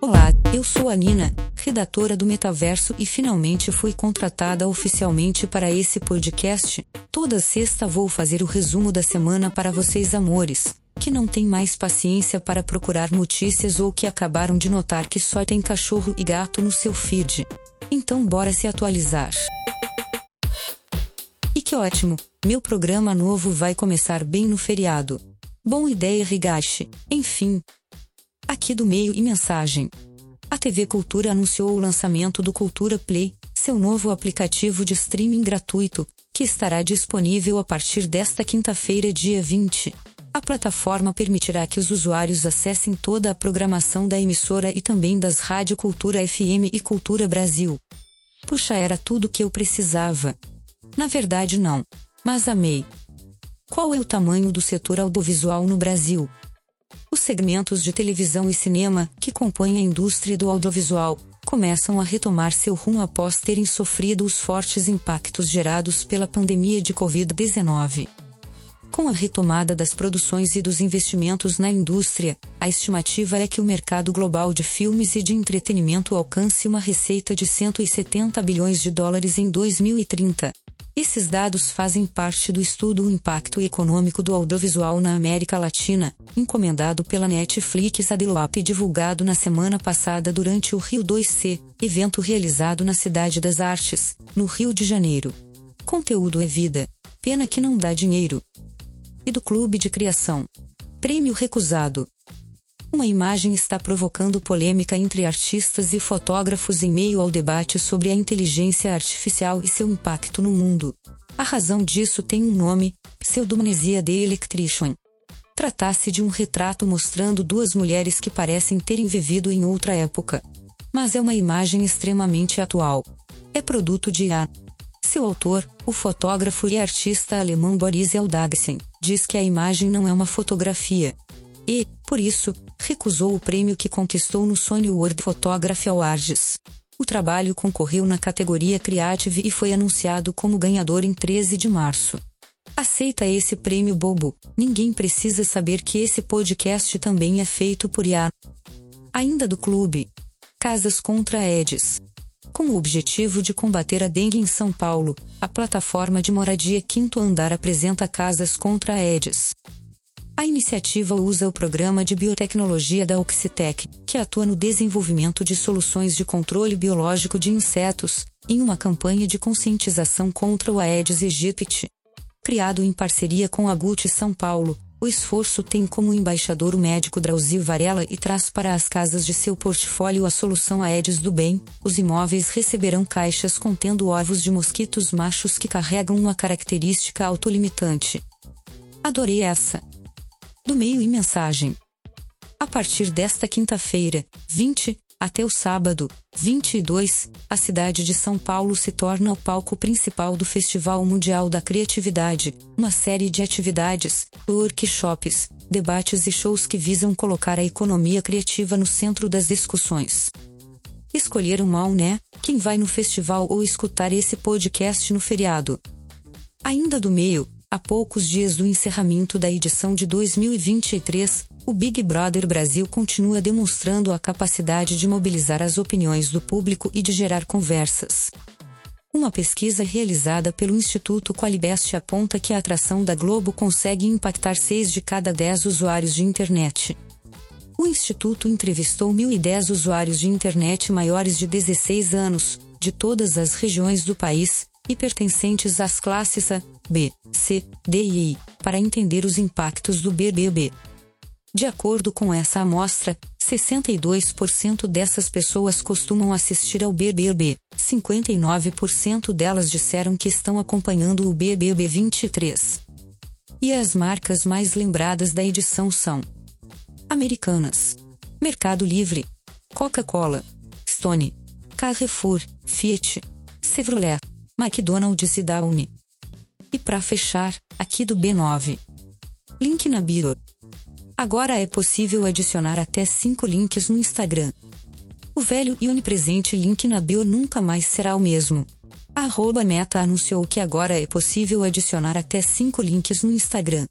Olá, eu sou a Nina, redatora do Metaverso e finalmente fui contratada oficialmente para esse podcast. Toda sexta vou fazer o resumo da semana para vocês, amores, que não têm mais paciência para procurar notícias ou que acabaram de notar que só tem cachorro e gato no seu feed. Então, bora se atualizar. E que ótimo! Meu programa novo vai começar bem no feriado. Bom ideia, Rigashi. Enfim. Aqui do meio e mensagem. A TV Cultura anunciou o lançamento do Cultura Play, seu novo aplicativo de streaming gratuito, que estará disponível a partir desta quinta-feira, dia 20. A plataforma permitirá que os usuários acessem toda a programação da emissora e também das Rádio Cultura FM e Cultura Brasil. Puxa, era tudo que eu precisava. Na verdade, não. Mas amei. Qual é o tamanho do setor audiovisual no Brasil? Os segmentos de televisão e cinema, que compõem a indústria do audiovisual, começam a retomar seu rumo após terem sofrido os fortes impactos gerados pela pandemia de Covid-19. Com a retomada das produções e dos investimentos na indústria, a estimativa é que o mercado global de filmes e de entretenimento alcance uma receita de 170 bilhões de dólares em 2030. Esses dados fazem parte do estudo Impacto Econômico do Audiovisual na América Latina, encomendado pela Netflix Adelope e divulgado na semana passada durante o Rio 2C, evento realizado na Cidade das Artes, no Rio de Janeiro. Conteúdo é vida. Pena que não dá dinheiro. E do Clube de Criação. Prêmio recusado. Uma imagem está provocando polêmica entre artistas e fotógrafos em meio ao debate sobre a inteligência artificial e seu impacto no mundo. A razão disso tem um nome: Pseudomnesia de Electrician. Tratasse de um retrato mostrando duas mulheres que parecem terem vivido em outra época. Mas é uma imagem extremamente atual. É produto de A. Seu autor, o fotógrafo e artista alemão Boris Eldagsen, diz que a imagem não é uma fotografia, e, por isso, recusou o prêmio que conquistou no Sony World Photography Awards. O trabalho concorreu na categoria Creative e foi anunciado como ganhador em 13 de março. Aceita esse prêmio bobo. Ninguém precisa saber que esse podcast também é feito por IA. Ainda do clube. Casas contra Eds. Com o objetivo de combater a dengue em São Paulo, a plataforma de moradia Quinto Andar apresenta Casas contra Eds. A iniciativa usa o programa de biotecnologia da Oxitec, que atua no desenvolvimento de soluções de controle biológico de insetos, em uma campanha de conscientização contra o Aedes aegypti. Criado em parceria com a GUT São Paulo, o esforço tem como embaixador o médico Drauzio Varela e traz para as casas de seu portfólio a solução Aedes do Bem. Os imóveis receberão caixas contendo ovos de mosquitos machos que carregam uma característica autolimitante. Adorei essa! Do meio e mensagem. A partir desta quinta-feira, 20, até o sábado, 22, a cidade de São Paulo se torna o palco principal do Festival Mundial da Criatividade, uma série de atividades, workshops, debates e shows que visam colocar a economia criativa no centro das discussões. Escolheram mal, né? Quem vai no festival ou escutar esse podcast no feriado? Ainda do meio, a poucos dias do encerramento da edição de 2023, o Big Brother Brasil continua demonstrando a capacidade de mobilizar as opiniões do público e de gerar conversas. Uma pesquisa realizada pelo Instituto Qualibest aponta que a atração da Globo consegue impactar 6 de cada 10 usuários de internet. O Instituto entrevistou 1.010 usuários de internet maiores de 16 anos, de todas as regiões do país, e pertencentes às classes A, B, C, D e I, para entender os impactos do BBB. De acordo com essa amostra, 62% dessas pessoas costumam assistir ao BBB, 59% delas disseram que estão acompanhando o BBB 23. E as marcas mais lembradas da edição são: Americanas, Mercado Livre, Coca-Cola, Stone, Carrefour, Fiat, Chevrolet, McDonald's e Downy. E para fechar, aqui do B9. Link na bio. Agora é possível adicionar até 5 links no Instagram. O velho e onipresente link na bio nunca mais será o mesmo. A Meta anunciou que agora é possível adicionar até 5 links no Instagram.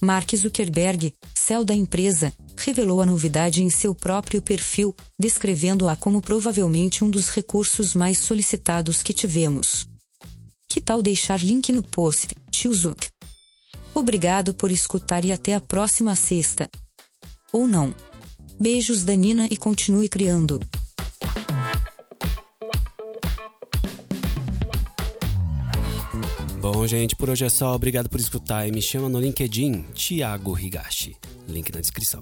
Mark Zuckerberg, céu da empresa, revelou a novidade em seu próprio perfil, descrevendo-a como provavelmente um dos recursos mais solicitados que tivemos. Que tal deixar link no post, tio Zuck? Obrigado por escutar e até a próxima sexta. Ou não. Beijos da Nina e continue criando. Bom, gente, por hoje é só. Obrigado por escutar e me chama no LinkedIn, Thiago Higashi. Link na descrição.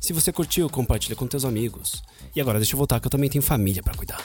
Se você curtiu, compartilha com teus amigos. E agora deixa eu voltar que eu também tenho família para cuidar.